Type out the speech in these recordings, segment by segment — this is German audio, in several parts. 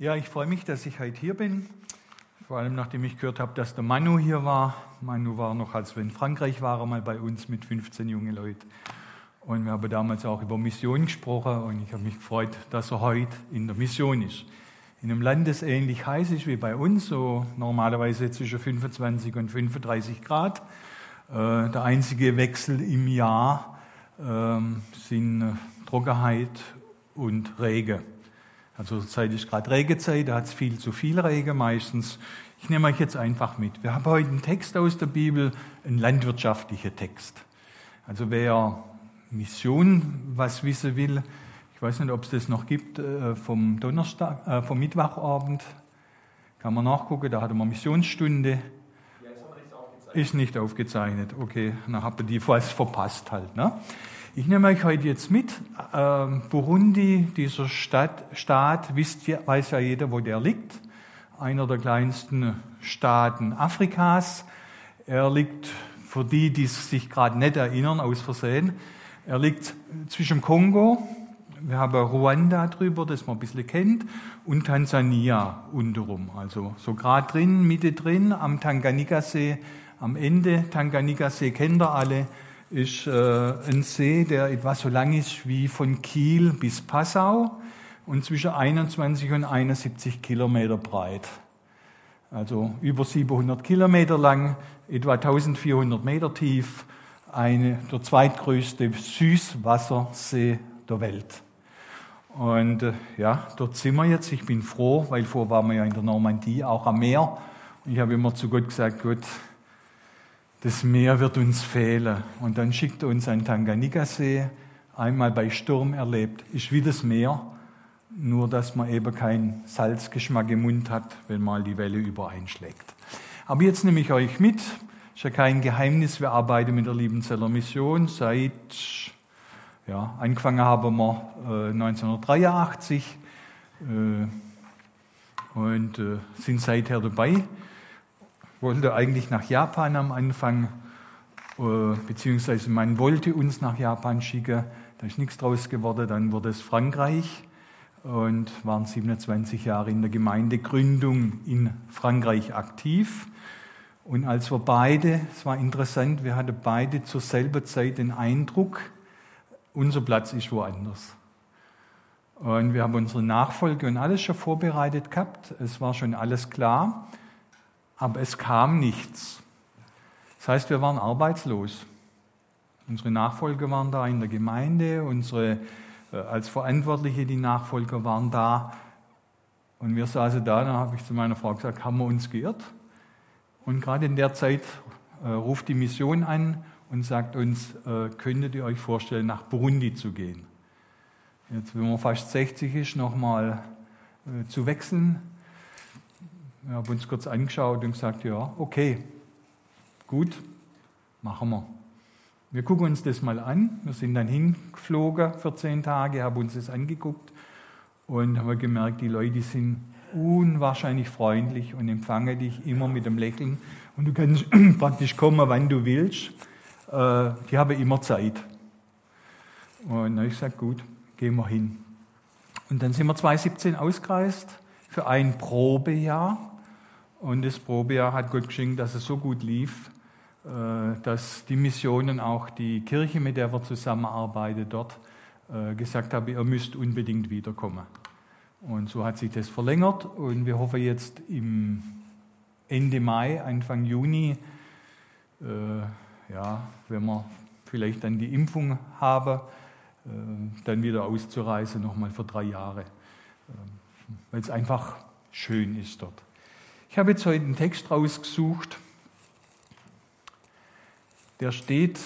Ja, ich freue mich, dass ich heute hier bin. Vor allem nachdem ich gehört habe, dass der Manu hier war. Manu war noch, als wir in Frankreich waren, mal bei uns mit 15 jungen Leuten. Und wir haben damals auch über Mission gesprochen und ich habe mich gefreut, dass er heute in der Mission ist. In einem Land, das ähnlich heiß ist wie bei uns, so normalerweise zwischen 25 und 35 Grad. Äh, der einzige Wechsel im Jahr ähm, sind Trockenheit und Regen. Also zurzeit ist gerade Regenzeit, da hat es viel zu viel Regen meistens. Ich nehme euch jetzt einfach mit. Wir haben heute einen Text aus der Bibel, einen landwirtschaftlichen Text. Also wer Mission was wissen will, ich weiß nicht, ob es das noch gibt, äh, vom Donnerstag, äh, vom Mittwochabend, kann man nachgucken, da hatten wir Missionsstunde. Ja, ist, nicht aufgezeichnet. ist nicht aufgezeichnet, okay, dann habt ihr die was verpasst halt. Ne? Ich nehme euch heute jetzt mit. Ähm, Burundi, dieser Stadt, Staat, wisst weiß ja jeder, wo der liegt. Einer der kleinsten Staaten Afrikas. Er liegt, für die, die sich gerade nicht erinnern, aus Versehen, er liegt zwischen Kongo, wir haben Ruanda drüber, das man ein bisschen kennt, und Tansania unterum. Also so gerade drin, Mitte drin, am Tanganjika-See, am Ende. Tanganjika-See kennt ihr alle ist äh, ein See, der etwas so lang ist wie von Kiel bis Passau und zwischen 21 und 71 Kilometer breit. Also über 700 Kilometer lang, etwa 1400 Meter tief, eine, der zweitgrößte Süßwassersee der Welt. Und äh, ja, dort sind wir jetzt. Ich bin froh, weil vorher waren wir ja in der Normandie, auch am Meer. Und ich habe immer zu Gott gesagt, Gott, das Meer wird uns fehlen. Und dann schickt uns einen Tanganjika-See, einmal bei Sturm erlebt, ist wie das Meer, nur dass man eben keinen Salzgeschmack im Mund hat, wenn mal die Welle übereinschlägt. Aber jetzt nehme ich euch mit, ist ja kein Geheimnis, wir arbeiten mit der Liebenzeller Mission seit, ja, angefangen haben wir äh, 1983 äh, und äh, sind seither dabei wollte eigentlich nach Japan am Anfang, äh, beziehungsweise man wollte uns nach Japan schicken. Da ist nichts draus geworden. Dann wurde es Frankreich und waren 27 Jahre in der Gemeindegründung in Frankreich aktiv. Und als wir beide, es war interessant, wir hatten beide zur selben Zeit den Eindruck, unser Platz ist woanders. Und wir haben unsere Nachfolge und alles schon vorbereitet gehabt. Es war schon alles klar aber es kam nichts. Das heißt, wir waren arbeitslos. Unsere Nachfolger waren da in der Gemeinde, unsere äh, als Verantwortliche, die Nachfolger waren da. Und wir saßen da, dann habe ich zu meiner Frau gesagt, haben wir uns geirrt? Und gerade in der Zeit äh, ruft die Mission an und sagt uns, äh, könntet ihr euch vorstellen, nach Burundi zu gehen? Jetzt, wenn man fast 60 ist, nochmal äh, zu wechseln, wir haben uns kurz angeschaut und gesagt, ja, okay, gut, machen wir. Wir gucken uns das mal an. Wir sind dann hingeflogen für zehn Tage, haben uns das angeguckt und haben gemerkt, die Leute sind unwahrscheinlich freundlich und empfangen dich immer mit einem Lächeln. Und du kannst praktisch kommen, wann du willst. Äh, die haben immer Zeit. Und dann habe ich gesagt, gut, gehen wir hin. Und dann sind wir 2017 ausgereist für ein Probejahr. Und das Probejahr hat Gott geschenkt, dass es so gut lief, äh, dass die Missionen, auch die Kirche, mit der wir zusammenarbeiten dort, äh, gesagt haben, ihr müsst unbedingt wiederkommen. Und so hat sich das verlängert und wir hoffen jetzt im Ende Mai, Anfang Juni, äh, ja, wenn wir vielleicht dann die Impfung haben, dann wieder auszureisen, nochmal für drei Jahre, weil es einfach schön ist dort. Ich habe jetzt heute einen Text rausgesucht, der steht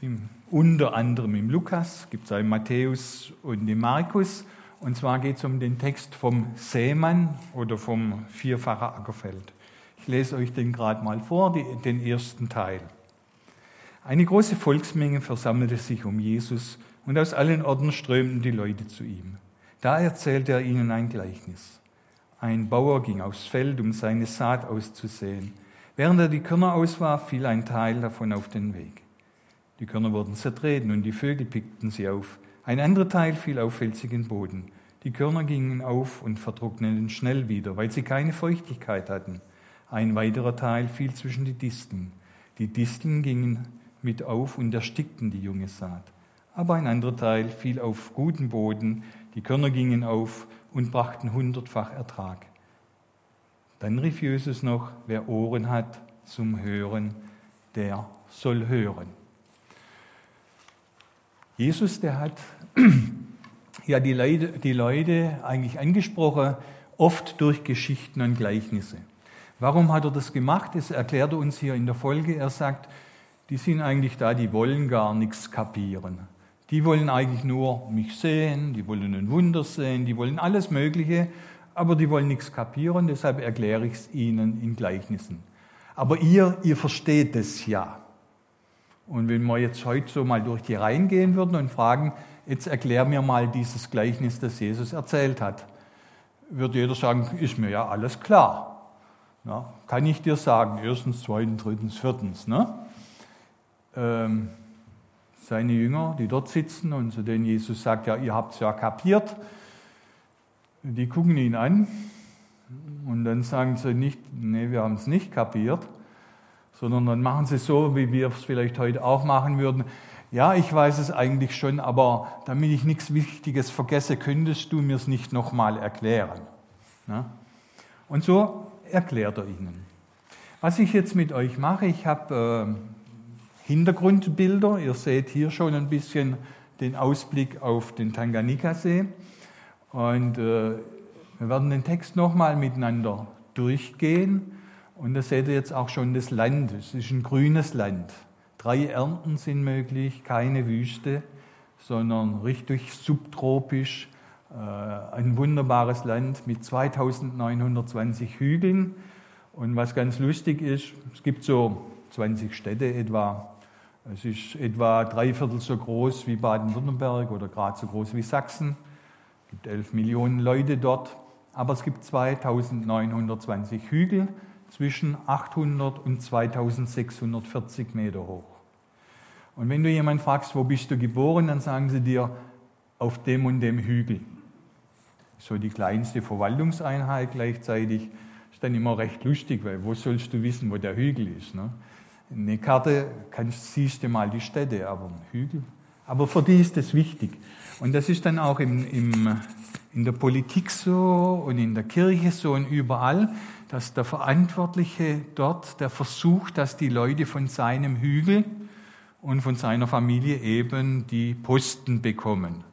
im, unter anderem im Lukas, gibt es auch im Matthäus und im Markus. Und zwar geht es um den Text vom Sämann oder vom vierfachen Ackerfeld. Ich lese euch den gerade mal vor, die, den ersten Teil. Eine große Volksmenge versammelte sich um Jesus und aus allen Orten strömten die Leute zu ihm. Da erzählte er ihnen ein Gleichnis. Ein Bauer ging aufs Feld, um seine Saat auszusäen. Während er die Körner auswarf, fiel ein Teil davon auf den Weg. Die Körner wurden zertreten und die Vögel pickten sie auf. Ein anderer Teil fiel auf felsigen Boden. Die Körner gingen auf und vertrockneten schnell wieder, weil sie keine Feuchtigkeit hatten. Ein weiterer Teil fiel zwischen die Disteln. Die Disteln gingen mit auf und erstickten die junge Saat. Aber ein anderer Teil fiel auf guten Boden, die Körner gingen auf und brachten hundertfach Ertrag. Dann rief Jesus noch, wer Ohren hat zum Hören, der soll hören. Jesus, der hat ja die Leute, die Leute eigentlich angesprochen, oft durch Geschichten und Gleichnisse. Warum hat er das gemacht? Das erklärt er uns hier in der Folge. Er sagt, die sind eigentlich da, die wollen gar nichts kapieren. Die wollen eigentlich nur mich sehen, die wollen ein Wunder sehen, die wollen alles Mögliche, aber die wollen nichts kapieren, deshalb erkläre ich es ihnen in Gleichnissen. Aber ihr, ihr versteht es ja. Und wenn wir jetzt heute so mal durch die Reihen gehen würden und fragen, jetzt erklär mir mal dieses Gleichnis, das Jesus erzählt hat, würde jeder sagen, ist mir ja alles klar. Ja, kann ich dir sagen, erstens, zweitens, drittens, viertens. Ne? Ähm, seine Jünger, die dort sitzen und zu denen Jesus sagt, ja, ihr habt es ja kapiert, die gucken ihn an und dann sagen sie nicht, nee, wir haben es nicht kapiert, sondern dann machen sie so, wie wir es vielleicht heute auch machen würden. Ja, ich weiß es eigentlich schon, aber damit ich nichts Wichtiges vergesse, könntest du mir es nicht nochmal erklären. Ja? Und so erklärt er ihnen. Was ich jetzt mit euch mache, ich habe äh, Hintergrundbilder. Ihr seht hier schon ein bisschen den Ausblick auf den Tanganika-See. Und äh, wir werden den Text nochmal miteinander durchgehen. Und da seht ihr jetzt auch schon das Land. Es ist ein grünes Land. Drei Ernten sind möglich, keine Wüste, sondern richtig subtropisch. Äh, ein wunderbares Land mit 2920 Hügeln. Und was ganz lustig ist, es gibt so 20 Städte etwa es ist etwa dreiviertel so groß wie Baden-Württemberg oder gerade so groß wie Sachsen. Es gibt 11 Millionen Leute dort, aber es gibt 2920 Hügel zwischen 800 und 2640 Meter hoch. Und wenn du jemanden fragst, wo bist du geboren, dann sagen sie dir, auf dem und dem Hügel. So die kleinste Verwaltungseinheit gleichzeitig. Ist dann immer recht lustig, weil wo sollst du wissen, wo der Hügel ist? Ne? Eine Karte kannst, siehst du mal die Städte, aber ein Hügel. Aber für die ist das wichtig. Und das ist dann auch im, im, in der Politik so und in der Kirche so und überall, dass der Verantwortliche dort, der versucht, dass die Leute von seinem Hügel und von seiner Familie eben die Posten bekommen.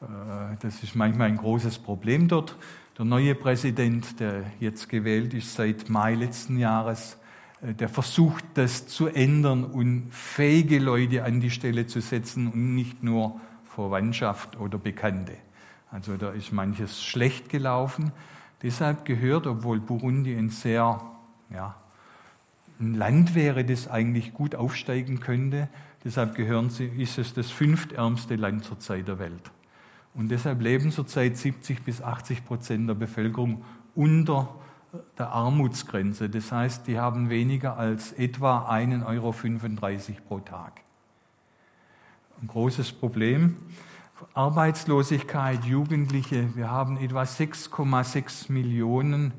Äh, das ist manchmal ein großes Problem dort. Der neue Präsident, der jetzt gewählt ist seit Mai letzten Jahres, der versucht, das zu ändern und fähige Leute an die Stelle zu setzen und nicht nur Verwandtschaft oder Bekannte. Also da ist manches schlecht gelaufen. Deshalb gehört, obwohl Burundi ein sehr, ja, ein Land wäre, das eigentlich gut aufsteigen könnte, deshalb gehören sie, ist es das fünftärmste Land zurzeit der Welt. Und deshalb leben zurzeit 70 bis 80 Prozent der Bevölkerung unter der Armutsgrenze. Das heißt, die haben weniger als etwa 1,35 Euro pro Tag. Ein großes Problem. Arbeitslosigkeit, Jugendliche. Wir haben etwa 6,6 Millionen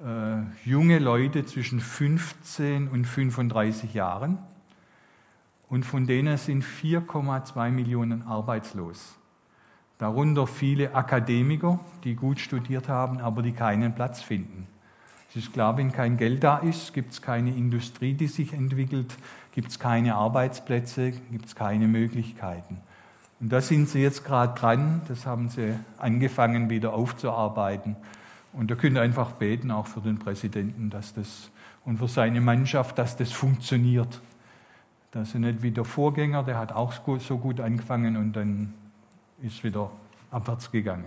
äh, junge Leute zwischen 15 und 35 Jahren. Und von denen sind 4,2 Millionen arbeitslos. Darunter viele Akademiker, die gut studiert haben, aber die keinen Platz finden. Es ist klar, wenn kein Geld da ist, gibt es keine Industrie, die sich entwickelt, gibt es keine Arbeitsplätze, gibt es keine Möglichkeiten. Und da sind sie jetzt gerade dran, das haben sie angefangen wieder aufzuarbeiten. Und da könnt ihr einfach beten, auch für den Präsidenten, dass das und für seine Mannschaft, dass das funktioniert. Dass er nicht wie der Vorgänger, der hat auch so gut angefangen und dann ist wieder abwärts gegangen.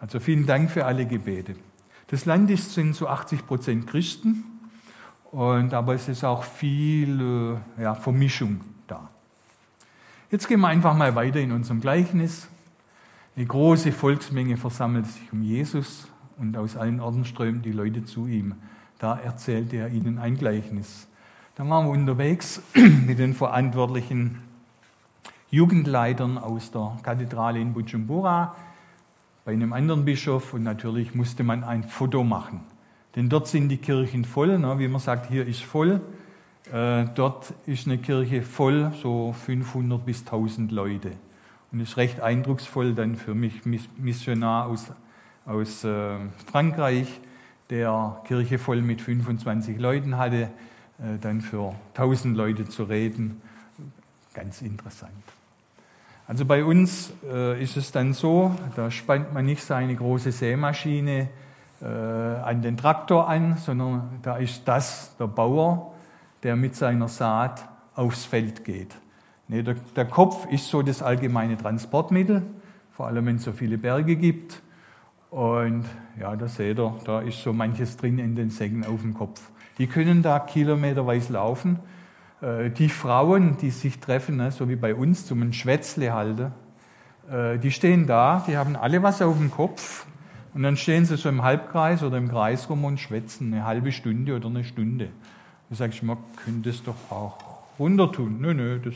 Also vielen Dank für alle Gebete. Das Land ist, sind zu 80 Prozent Christen, und, aber es ist auch viel äh, ja, Vermischung da. Jetzt gehen wir einfach mal weiter in unserem Gleichnis. Eine große Volksmenge versammelt sich um Jesus und aus allen Orten strömen die Leute zu ihm. Da erzählt er ihnen ein Gleichnis. Da waren wir unterwegs mit den verantwortlichen Jugendleitern aus der Kathedrale in Bujumbura bei einem anderen Bischof und natürlich musste man ein Foto machen. Denn dort sind die Kirchen voll, ne? wie man sagt, hier ist voll. Äh, dort ist eine Kirche voll, so 500 bis 1000 Leute. Und es ist recht eindrucksvoll dann für mich, Missionar aus, aus äh, Frankreich, der Kirche voll mit 25 Leuten hatte, äh, dann für 1000 Leute zu reden. Ganz interessant. Also bei uns äh, ist es dann so, da spannt man nicht seine große Sämaschine äh, an den Traktor an, sondern da ist das der Bauer, der mit seiner Saat aufs Feld geht. Nee, der, der Kopf ist so das allgemeine Transportmittel, vor allem wenn es so viele Berge gibt. Und ja, da seht ihr, da ist so manches drin in den Säcken auf dem Kopf. Die können da kilometerweise laufen die Frauen, die sich treffen, ne, so wie bei uns, zum Schwätzle halten, äh, die stehen da, die haben alle was auf dem Kopf und dann stehen sie so im Halbkreis oder im Kreis rum und schwätzen eine halbe Stunde oder eine Stunde. Da sage ich, man könnte es doch auch runter tun. Nö, nö, das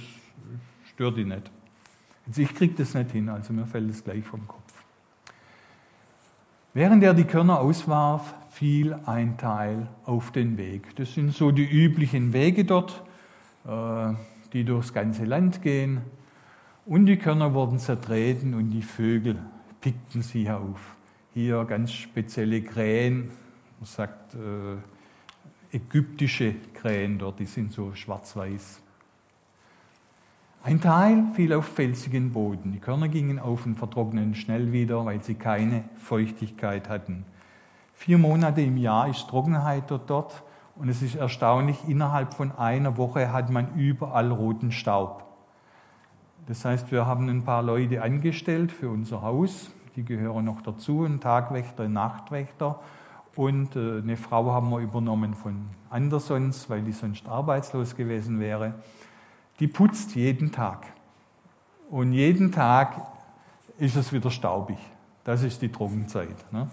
stört die nicht. Also ich kriege das nicht hin, also mir fällt es gleich vom Kopf. Während er die Körner auswarf, fiel ein Teil auf den Weg. Das sind so die üblichen Wege dort. Äh, die durchs ganze Land gehen. Und die Körner wurden zertreten und die Vögel pickten sie auf. Hier ganz spezielle Krähen, man sagt äh, ägyptische Krähen dort, die sind so schwarz-weiß. Ein Teil fiel auf felsigen Boden. Die Körner gingen auf und vertrockneten schnell wieder, weil sie keine Feuchtigkeit hatten. Vier Monate im Jahr ist Trockenheit dort, dort und es ist erstaunlich, innerhalb von einer Woche hat man überall roten Staub. Das heißt, wir haben ein paar Leute angestellt für unser Haus, die gehören noch dazu, ein Tagwächter, ein Nachtwächter. Und äh, eine Frau haben wir übernommen von Andersons, weil die sonst arbeitslos gewesen wäre. Die putzt jeden Tag. Und jeden Tag ist es wieder staubig. Das ist die Trockenzeit. Ne?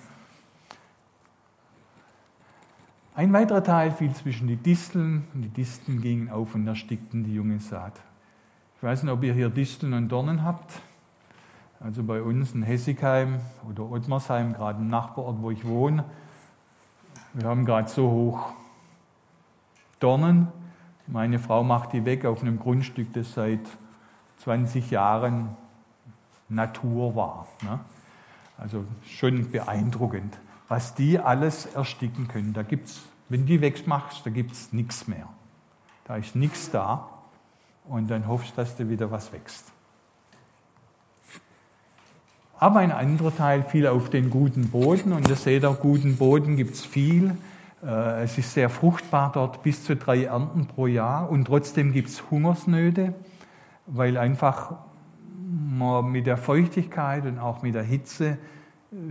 Ein weiterer Teil fiel zwischen die Disteln und die Disteln gingen auf und erstickten die junge Saat. Ich weiß nicht, ob ihr hier Disteln und Dornen habt. Also bei uns in Hessigheim oder Ottmarsheim, gerade im Nachbarort, wo ich wohne, wir haben gerade so hoch Dornen. Meine Frau macht die weg auf einem Grundstück, das seit 20 Jahren Natur war. Ne? Also schon beeindruckend was die alles ersticken können. Da gibt's, wenn die wegmachst, da gibt es nichts mehr. Da ist nichts da und dann hoffst du, dass da wieder was wächst. Aber ein anderer Teil fiel auf den guten Boden und ihr seht, auf guten Boden gibt es viel. Äh, es ist sehr fruchtbar dort, bis zu drei Ernten pro Jahr und trotzdem gibt es Hungersnöte, weil einfach man mit der Feuchtigkeit und auch mit der Hitze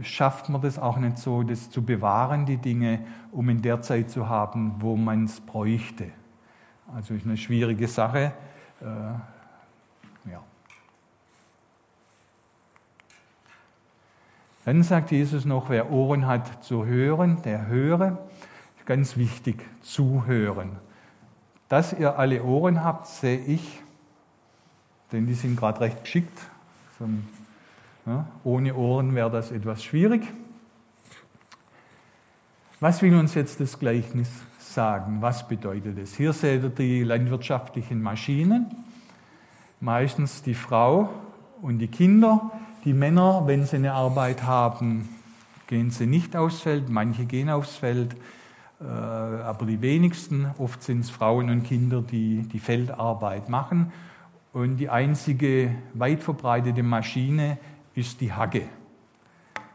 schafft man das auch nicht so, das zu bewahren, die Dinge, um in der Zeit zu haben, wo man es bräuchte. Also ist eine schwierige Sache. Äh, ja. Dann sagt Jesus noch, wer Ohren hat zu hören, der höre. Ganz wichtig, zuhören. Dass ihr alle Ohren habt, sehe ich, denn die sind gerade recht geschickt. So ja, ohne Ohren wäre das etwas schwierig. Was will uns jetzt das Gleichnis sagen? Was bedeutet es? Hier seht ihr die landwirtschaftlichen Maschinen, meistens die Frau und die Kinder. Die Männer, wenn sie eine Arbeit haben, gehen sie nicht aufs Feld, manche gehen aufs Feld, äh, aber die wenigsten, oft sind es Frauen und Kinder, die die Feldarbeit machen. Und die einzige weit verbreitete Maschine ist die Hagge.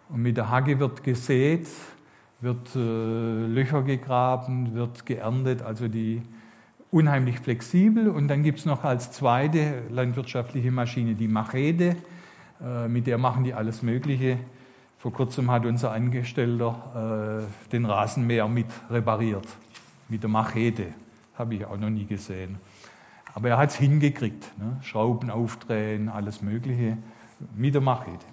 Und mit der Hagge wird gesät, wird äh, Löcher gegraben, wird geerntet, also die unheimlich flexibel. Und dann gibt es noch als zweite landwirtschaftliche Maschine die Machete, äh, mit der machen die alles Mögliche. Vor kurzem hat unser Angestellter äh, den Rasenmäher mit repariert, mit der Machete. Habe ich auch noch nie gesehen. Aber er hat es hingekriegt. Ne? Schrauben aufdrehen, alles Mögliche mit der Machete.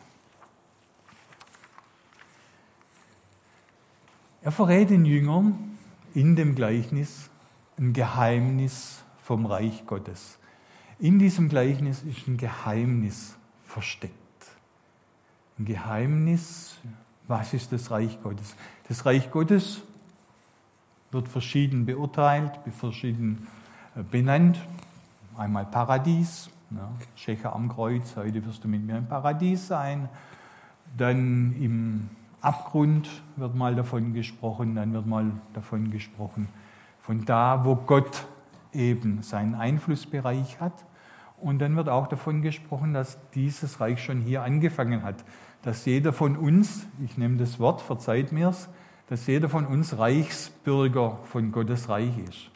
Er verrät den Jüngern in dem Gleichnis ein Geheimnis vom Reich Gottes. In diesem Gleichnis ist ein Geheimnis versteckt. ein Geheimnis. Was ist das Reich Gottes? Das Reich Gottes wird verschieden beurteilt, verschieden äh, benannt. Einmal Paradies, ja, Schächer am Kreuz, heute wirst du mit mir im Paradies sein. Dann im Abgrund wird mal davon gesprochen, dann wird mal davon gesprochen, von da, wo Gott eben seinen Einflussbereich hat. Und dann wird auch davon gesprochen, dass dieses Reich schon hier angefangen hat. Dass jeder von uns, ich nehme das Wort, verzeiht mir's, dass jeder von uns Reichsbürger von Gottes Reich ist.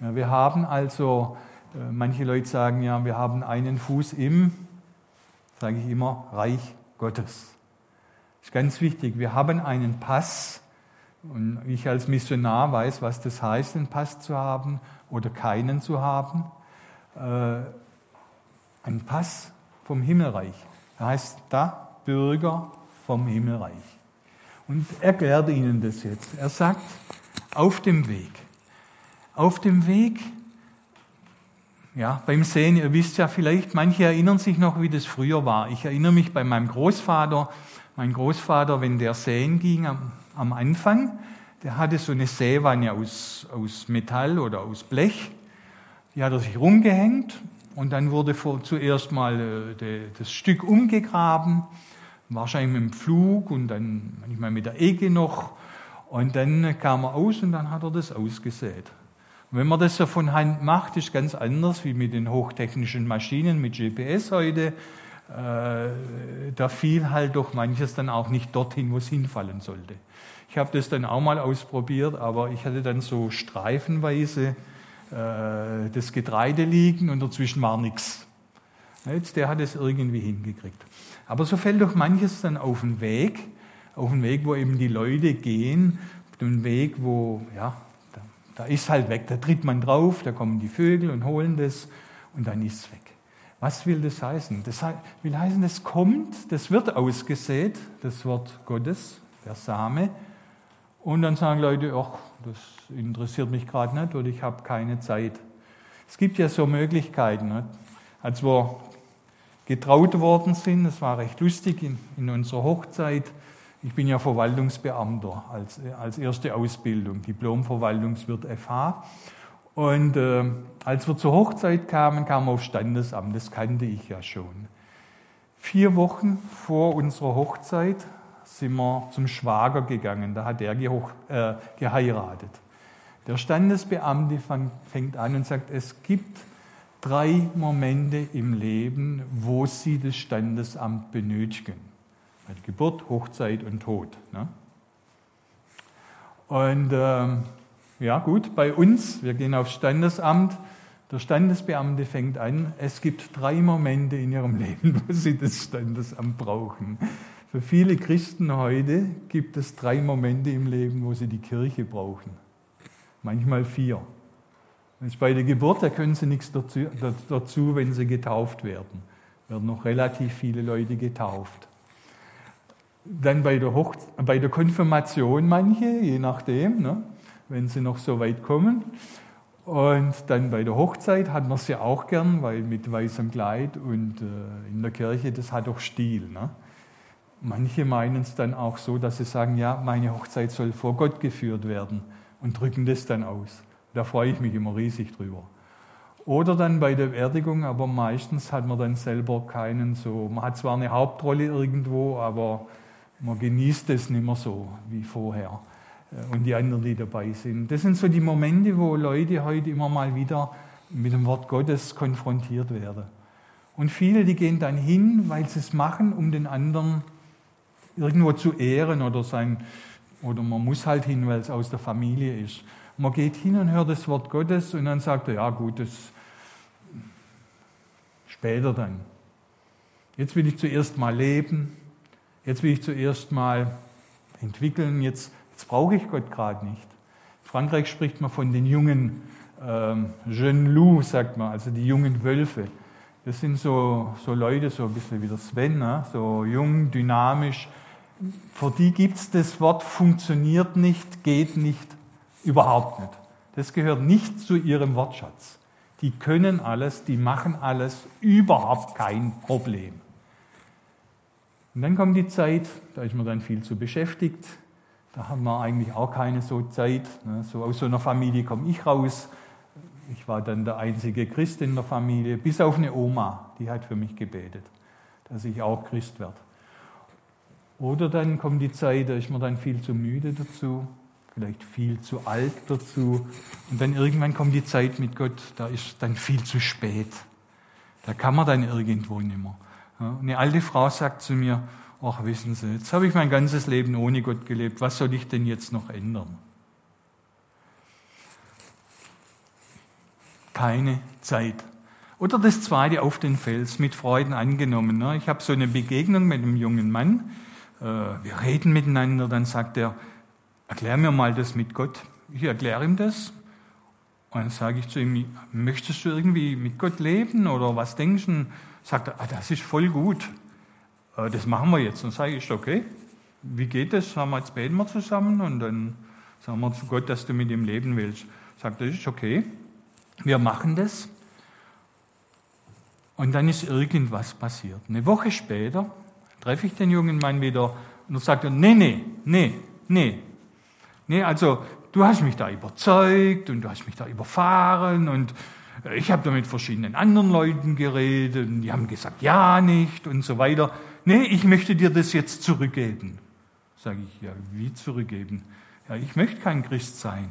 Ja, wir haben also, manche Leute sagen ja, wir haben einen Fuß im, sage ich immer, Reich Gottes. Das ist ganz wichtig. Wir haben einen Pass und ich als Missionar weiß, was das heißt, einen Pass zu haben oder keinen zu haben. Äh, ein Pass vom Himmelreich. Er heißt da Bürger vom Himmelreich. Und erklärt ihnen das jetzt. Er sagt, auf dem Weg. Auf dem Weg, ja, beim Sehen, ihr wisst ja vielleicht, manche erinnern sich noch, wie das früher war. Ich erinnere mich bei meinem Großvater, mein Großvater, wenn der säen ging am, am Anfang, der hatte so eine Säwanne aus, aus Metall oder aus Blech. Die hat er sich rumgehängt und dann wurde vor, zuerst mal äh, de, das Stück umgegraben wahrscheinlich mit dem Flug und dann manchmal mit der Ecke noch. Und dann kam er aus und dann hat er das ausgesät. Und wenn man das so von Hand macht, ist ganz anders wie mit den hochtechnischen Maschinen, mit GPS heute. Äh, da fiel halt doch manches dann auch nicht dorthin, wo es hinfallen sollte. Ich habe das dann auch mal ausprobiert, aber ich hatte dann so streifenweise äh, das Getreide liegen und dazwischen war nichts. Jetzt, der hat es irgendwie hingekriegt. Aber so fällt doch manches dann auf den Weg, auf den Weg, wo eben die Leute gehen, auf den Weg, wo, ja, da, ist halt weg, da tritt man drauf, da kommen die Vögel und holen das und dann ist es weg. Was will das heißen? Das will heißen, das kommt, das wird ausgesät, das Wort Gottes, der Same. Und dann sagen Leute, ach, das interessiert mich gerade nicht oder ich habe keine Zeit. Es gibt ja so Möglichkeiten. Nicht? Als wir getraut worden sind. Das war recht lustig in, in unserer Hochzeit. Ich bin ja Verwaltungsbeamter als, als erste Ausbildung, Diplom-Verwaltungswirt FH. Und äh, als wir zur Hochzeit kamen, kamen wir auf Standesamt, das kannte ich ja schon. Vier Wochen vor unserer Hochzeit sind wir zum Schwager gegangen, da hat er äh, geheiratet. Der Standesbeamte fängt an und sagt, es gibt drei Momente im Leben, wo sie das Standesamt benötigen. Geburt, Hochzeit und Tod. Ne? Und ähm, ja gut, bei uns, wir gehen aufs Standesamt, der Standesbeamte fängt an, es gibt drei Momente in ihrem Leben, wo sie das Standesamt brauchen. Für viele Christen heute gibt es drei Momente im Leben, wo sie die Kirche brauchen. Manchmal vier. Jetzt bei der Geburt, da können sie nichts dazu, dazu, wenn sie getauft werden. Werden noch relativ viele Leute getauft. Dann bei der, Hoch bei der Konfirmation manche, je nachdem, ne, wenn sie noch so weit kommen. Und dann bei der Hochzeit hat man sie auch gern, weil mit weißem Kleid und äh, in der Kirche, das hat doch Stil. Ne? Manche meinen es dann auch so, dass sie sagen, ja, meine Hochzeit soll vor Gott geführt werden und drücken das dann aus. Da freue ich mich immer riesig drüber. Oder dann bei der Beerdigung, aber meistens hat man dann selber keinen so. Man hat zwar eine Hauptrolle irgendwo, aber man genießt es nicht mehr so wie vorher. Äh, und die anderen, die dabei sind. Das sind so die Momente, wo Leute heute immer mal wieder mit dem Wort Gottes konfrontiert werden. Und viele, die gehen dann hin, weil sie es machen, um den anderen irgendwo zu ehren oder sein, oder man muss halt hin, weil es aus der Familie ist. Man geht hin und hört das Wort Gottes und dann sagt er, ja gut, das später dann. Jetzt will ich zuerst mal leben, jetzt will ich zuerst mal entwickeln, jetzt, jetzt brauche ich Gott gerade nicht. In Frankreich spricht man von den jungen ähm, Jeune Loup, sagt man, also die jungen Wölfe. Das sind so, so Leute, so ein bisschen wie der Sven, ne? so jung, dynamisch. Für die gibt es das Wort funktioniert nicht, geht nicht, Überhaupt nicht. Das gehört nicht zu ihrem Wortschatz. Die können alles, die machen alles, überhaupt kein Problem. Und dann kommt die Zeit, da ist man dann viel zu beschäftigt. Da haben wir eigentlich auch keine so Zeit. Ne? So aus so einer Familie komme ich raus. Ich war dann der einzige Christ in der Familie, bis auf eine Oma, die hat für mich gebetet, dass ich auch Christ werde. Oder dann kommt die Zeit, da ist man dann viel zu müde dazu, vielleicht viel zu alt dazu. Und dann irgendwann kommt die Zeit mit Gott, da ist dann viel zu spät. Da kann man dann irgendwo nicht mehr. Eine alte Frau sagt zu mir, ach wissen Sie, jetzt habe ich mein ganzes Leben ohne Gott gelebt, was soll ich denn jetzt noch ändern? Keine Zeit. Oder das zweite auf den Fels, mit Freuden angenommen. Ne? Ich habe so eine Begegnung mit einem jungen Mann, äh, wir reden miteinander, dann sagt er, erklär mir mal das mit Gott. Ich erkläre ihm das. Und dann sage ich zu ihm, möchtest du irgendwie mit Gott leben oder was denkst du? Sagt er, ah, das ist voll gut. Äh, das machen wir jetzt. Und sage ich, okay, wie geht das? Sagen wir, jetzt beten wir zusammen und dann sagen wir zu Gott, dass du mit ihm leben willst. Sagt er, das ist okay. Wir machen das. Und dann ist irgendwas passiert. Eine Woche später treffe ich den jungen Mann wieder und er sagt, nee, nee, nee, nee. Nee, also du hast mich da überzeugt und du hast mich da überfahren und ich habe da mit verschiedenen anderen Leuten geredet und die haben gesagt, ja nicht und so weiter. Nee, ich möchte dir das jetzt zurückgeben. Sage ich, ja, wie zurückgeben? Ja, ich möchte kein Christ sein.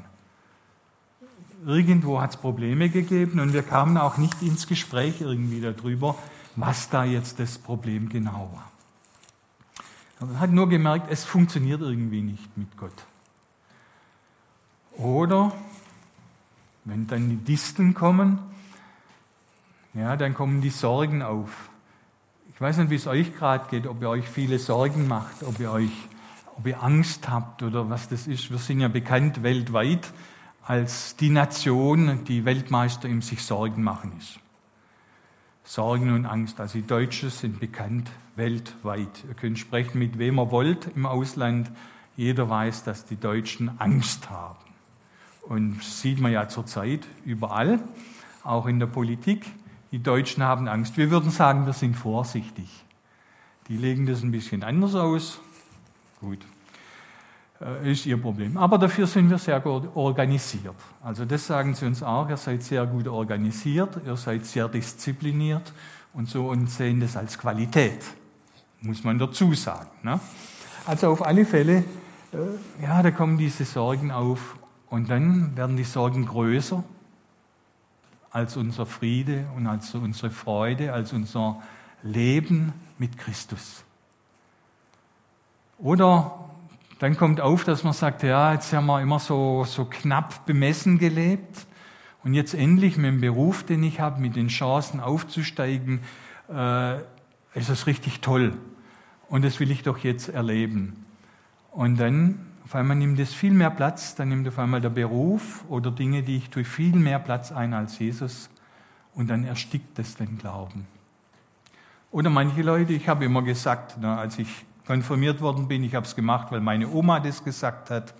Irgendwo hat es Probleme gegeben und wir kamen auch nicht ins Gespräch irgendwie darüber, was da jetzt das Problem genau war. Man hat nur gemerkt, es funktioniert irgendwie nicht mit Gott. Oder wenn dann die Disteln kommen, ja, dann kommen die Sorgen auf. Ich weiß nicht, wie es euch gerade geht, ob ihr euch viele Sorgen macht, ob ihr euch, ob ihr Angst habt oder was das ist. Wir sind ja bekannt weltweit als die Nation, die Weltmeister im sich Sorgen machen ist. Sorgen und Angst. Also die Deutschen sind bekannt weltweit. Ihr könnt sprechen mit wem ihr wollt im Ausland. Jeder weiß, dass die Deutschen Angst haben. Und sieht man ja zurzeit überall, auch in der Politik. Die Deutschen haben Angst. Wir würden sagen, wir sind vorsichtig. Die legen das ein bisschen anders aus. Gut, äh, ist ihr Problem. Aber dafür sind wir sehr gut organisiert. Also das sagen sie uns auch, ihr seid sehr gut organisiert, ihr seid sehr diszipliniert und so und sehen das als Qualität, muss man dazu sagen. Ne? Also auf alle Fälle, äh, ja, da kommen diese Sorgen auf und dann werden die Sorgen größer als unser Friede und als unsere Freude, als unser Leben mit Christus. Oder dann kommt auf, dass man sagt, ja, jetzt haben wir immer so, so knapp bemessen gelebt und jetzt endlich mit dem Beruf, den ich habe, mit den Chancen aufzusteigen, äh, ist es richtig toll. Und das will ich doch jetzt erleben. Und dann auf einmal nimmt es viel mehr Platz, dann nimmt auf einmal der Beruf oder Dinge, die ich tue, viel mehr Platz ein als Jesus und dann erstickt es den Glauben. Oder manche Leute, ich habe immer gesagt, na, als ich konfirmiert worden bin, ich habe es gemacht, weil meine Oma das gesagt hat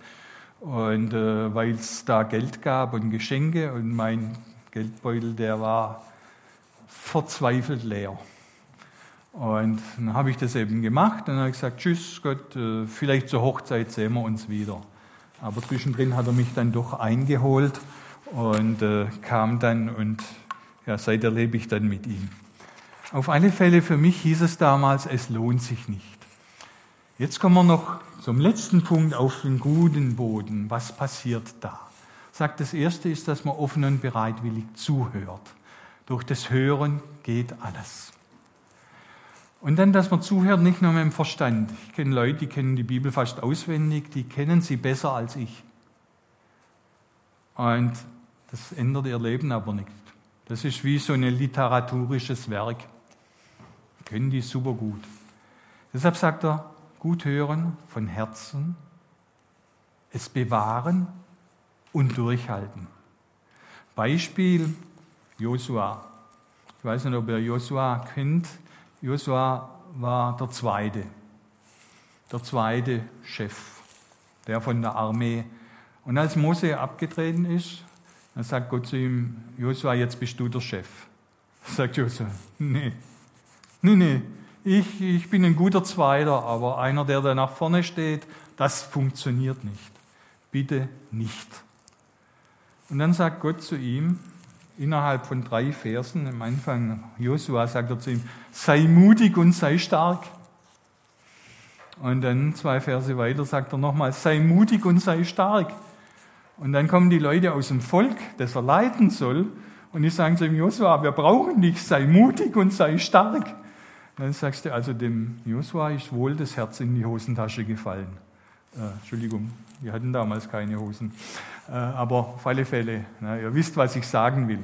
und äh, weil es da Geld gab und Geschenke und mein Geldbeutel, der war verzweifelt leer. Und dann habe ich das eben gemacht und habe gesagt, tschüss Gott, äh, vielleicht zur Hochzeit sehen wir uns wieder. Aber zwischendrin hat er mich dann doch eingeholt und äh, kam dann und ja, seither lebe ich dann mit ihm. Auf alle Fälle für mich hieß es damals, es lohnt sich nicht. Jetzt kommen wir noch zum letzten Punkt auf den guten Boden. Was passiert da? Sagt das erste ist, dass man offen und bereitwillig zuhört. Durch das Hören geht alles. Und dann, dass man zuhört, nicht nur mit dem Verstand. Ich kenne Leute, die kennen die Bibel fast auswendig, die kennen sie besser als ich. Und das ändert ihr Leben aber nicht. Das ist wie so ein literaturisches Werk. Kennen die super gut. Deshalb sagt er, gut hören von Herzen, es bewahren und durchhalten. Beispiel Josua. Ich weiß nicht, ob ihr Josua kennt. Josua war der zweite, der zweite Chef, der von der Armee. Und als Mose abgetreten ist, dann sagt Gott zu ihm, Josua, jetzt bist du der Chef. Sagt Josua, nee, nee, nee, ich, ich bin ein guter Zweiter, aber einer, der da nach vorne steht, das funktioniert nicht. Bitte nicht. Und dann sagt Gott zu ihm, innerhalb von drei Versen, am Anfang Josua sagt er zu ihm, sei mutig und sei stark. Und dann zwei Verse weiter sagt er nochmal, sei mutig und sei stark. Und dann kommen die Leute aus dem Volk, das er leiten soll, und die sagen zu ihm, Josua, wir brauchen dich, sei mutig und sei stark. Dann sagst du, also dem Josua ist wohl das Herz in die Hosentasche gefallen. Äh, Entschuldigung, wir hatten damals keine Hosen. Äh, aber auf alle Fälle, na, ihr wisst, was ich sagen will.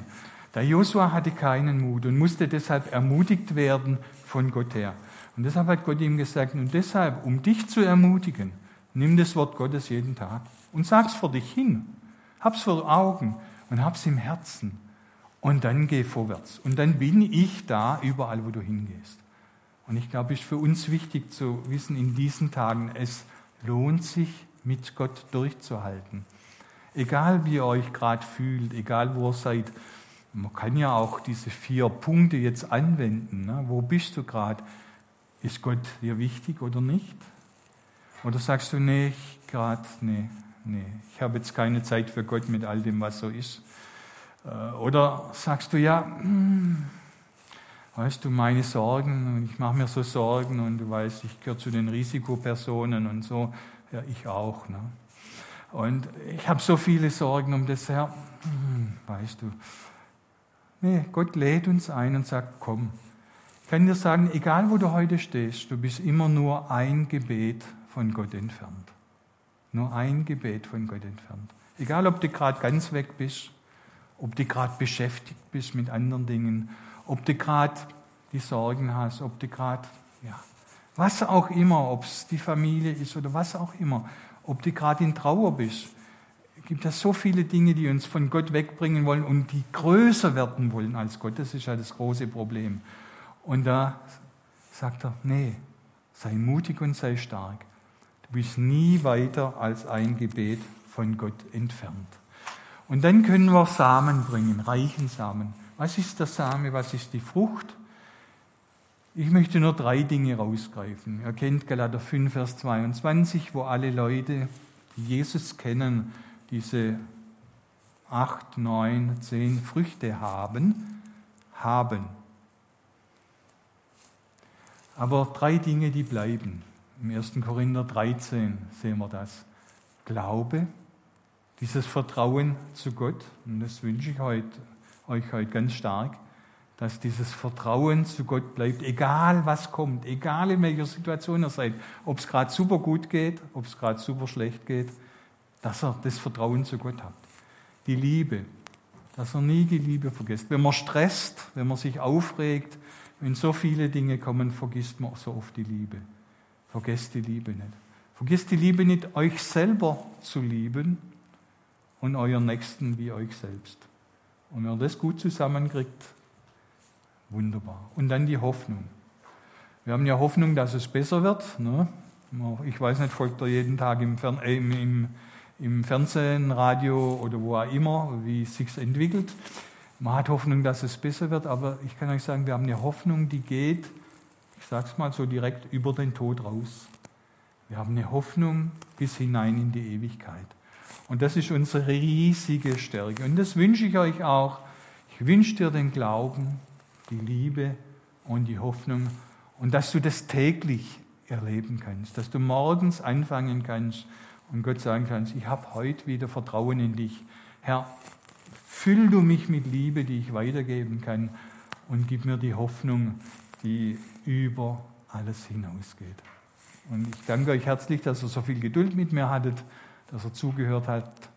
Der Josua hatte keinen Mut und musste deshalb ermutigt werden von Gott her. Und deshalb hat Gott ihm gesagt, und deshalb, um dich zu ermutigen, nimm das Wort Gottes jeden Tag und sag's vor dich hin. Hab's vor Augen und hab's im Herzen. Und dann geh vorwärts. Und dann bin ich da überall, wo du hingehst. Und ich glaube, es ist für uns wichtig zu wissen in diesen Tagen, es lohnt sich, mit Gott durchzuhalten. Egal wie ihr euch gerade fühlt, egal wo ihr seid, man kann ja auch diese vier Punkte jetzt anwenden. Ne? Wo bist du gerade? Ist Gott dir wichtig oder nicht? Oder sagst du, nee, gerade, nee, nee, ich habe jetzt keine Zeit für Gott mit all dem, was so ist. Äh, oder sagst du, ja, hm, weißt du, meine Sorgen, und ich mache mir so Sorgen und du weißt, ich gehöre zu den Risikopersonen und so, ja, ich auch. Ne? Und ich habe so viele Sorgen um das her, hm, weißt du. Nee, Gott lädt uns ein und sagt, komm. Ich kann dir sagen, egal wo du heute stehst, du bist immer nur ein Gebet von Gott entfernt. Nur ein Gebet von Gott entfernt. Egal, ob du gerade ganz weg bist, ob du gerade beschäftigt bist mit anderen Dingen, ob du gerade die Sorgen hast, ob du gerade, ja, was auch immer, ob es die Familie ist oder was auch immer, ob du gerade in Trauer bist. Es gibt ja so viele Dinge, die uns von Gott wegbringen wollen und die größer werden wollen als Gott. Das ist ja das große Problem. Und da sagt er, nee, sei mutig und sei stark. Du bist nie weiter als ein Gebet von Gott entfernt. Und dann können wir Samen bringen, reichen Samen. Was ist der Same? Was ist die Frucht? Ich möchte nur drei Dinge rausgreifen. Ihr kennt Galater 5, Vers 22, wo alle Leute, die Jesus kennen, diese acht, neun, zehn Früchte haben, haben. Aber drei Dinge, die bleiben. Im 1. Korinther 13 sehen wir das. Glaube, dieses Vertrauen zu Gott, und das wünsche ich heute, euch heute ganz stark, dass dieses Vertrauen zu Gott bleibt, egal was kommt, egal in welcher Situation ihr seid, ob es gerade super gut geht, ob es gerade super schlecht geht, dass ihr das Vertrauen zu Gott habt. Die Liebe, dass ihr nie die Liebe vergesst. Wenn man stresst, wenn man sich aufregt, wenn so viele Dinge kommen, vergisst man so oft die Liebe. Vergesst die Liebe nicht. Vergesst die Liebe nicht, euch selber zu lieben und euren Nächsten wie euch selbst. Und wenn ihr das gut zusammenkriegt, wunderbar. Und dann die Hoffnung. Wir haben ja Hoffnung, dass es besser wird. Ne? Ich weiß nicht, folgt ihr jeden Tag im, Fern äh, im, im, Fernsehen, Radio oder wo auch immer, wie es sich entwickelt. Man hat Hoffnung, dass es besser wird, aber ich kann euch sagen, wir haben eine Hoffnung, die geht ich sage es mal so direkt, über den Tod raus. Wir haben eine Hoffnung bis hinein in die Ewigkeit. Und das ist unsere riesige Stärke. Und das wünsche ich euch auch. Ich wünsche dir den Glauben, die Liebe und die Hoffnung und dass du das täglich erleben kannst, dass du morgens anfangen kannst und Gott sagen kannst, ich habe heute wieder Vertrauen in dich. Herr, füll du mich mit Liebe, die ich weitergeben kann und gib mir die Hoffnung, die über alles hinausgeht. Und ich danke euch herzlich, dass ihr so viel Geduld mit mir hattet, dass ihr zugehört habt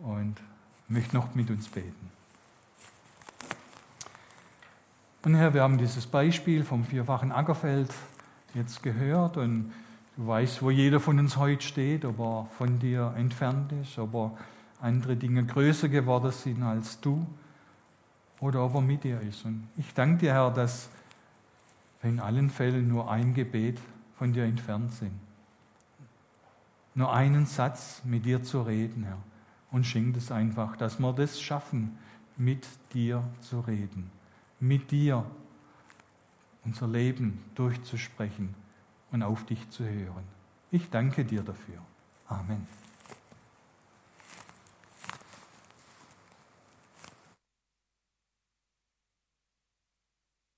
und möchte noch mit uns beten. Und Herr, wir haben dieses Beispiel vom vierfachen Ackerfeld jetzt gehört und du weißt, wo jeder von uns heute steht, ob er von dir entfernt ist, ob er andere Dinge größer geworden sind als du oder ob er mit dir ist. Und ich danke dir, Herr, dass in allen Fällen nur ein Gebet von dir entfernt sind. Nur einen Satz mit dir zu reden, Herr. Und schenk es einfach, dass wir das schaffen, mit dir zu reden. Mit dir unser Leben durchzusprechen und auf dich zu hören. Ich danke dir dafür. Amen.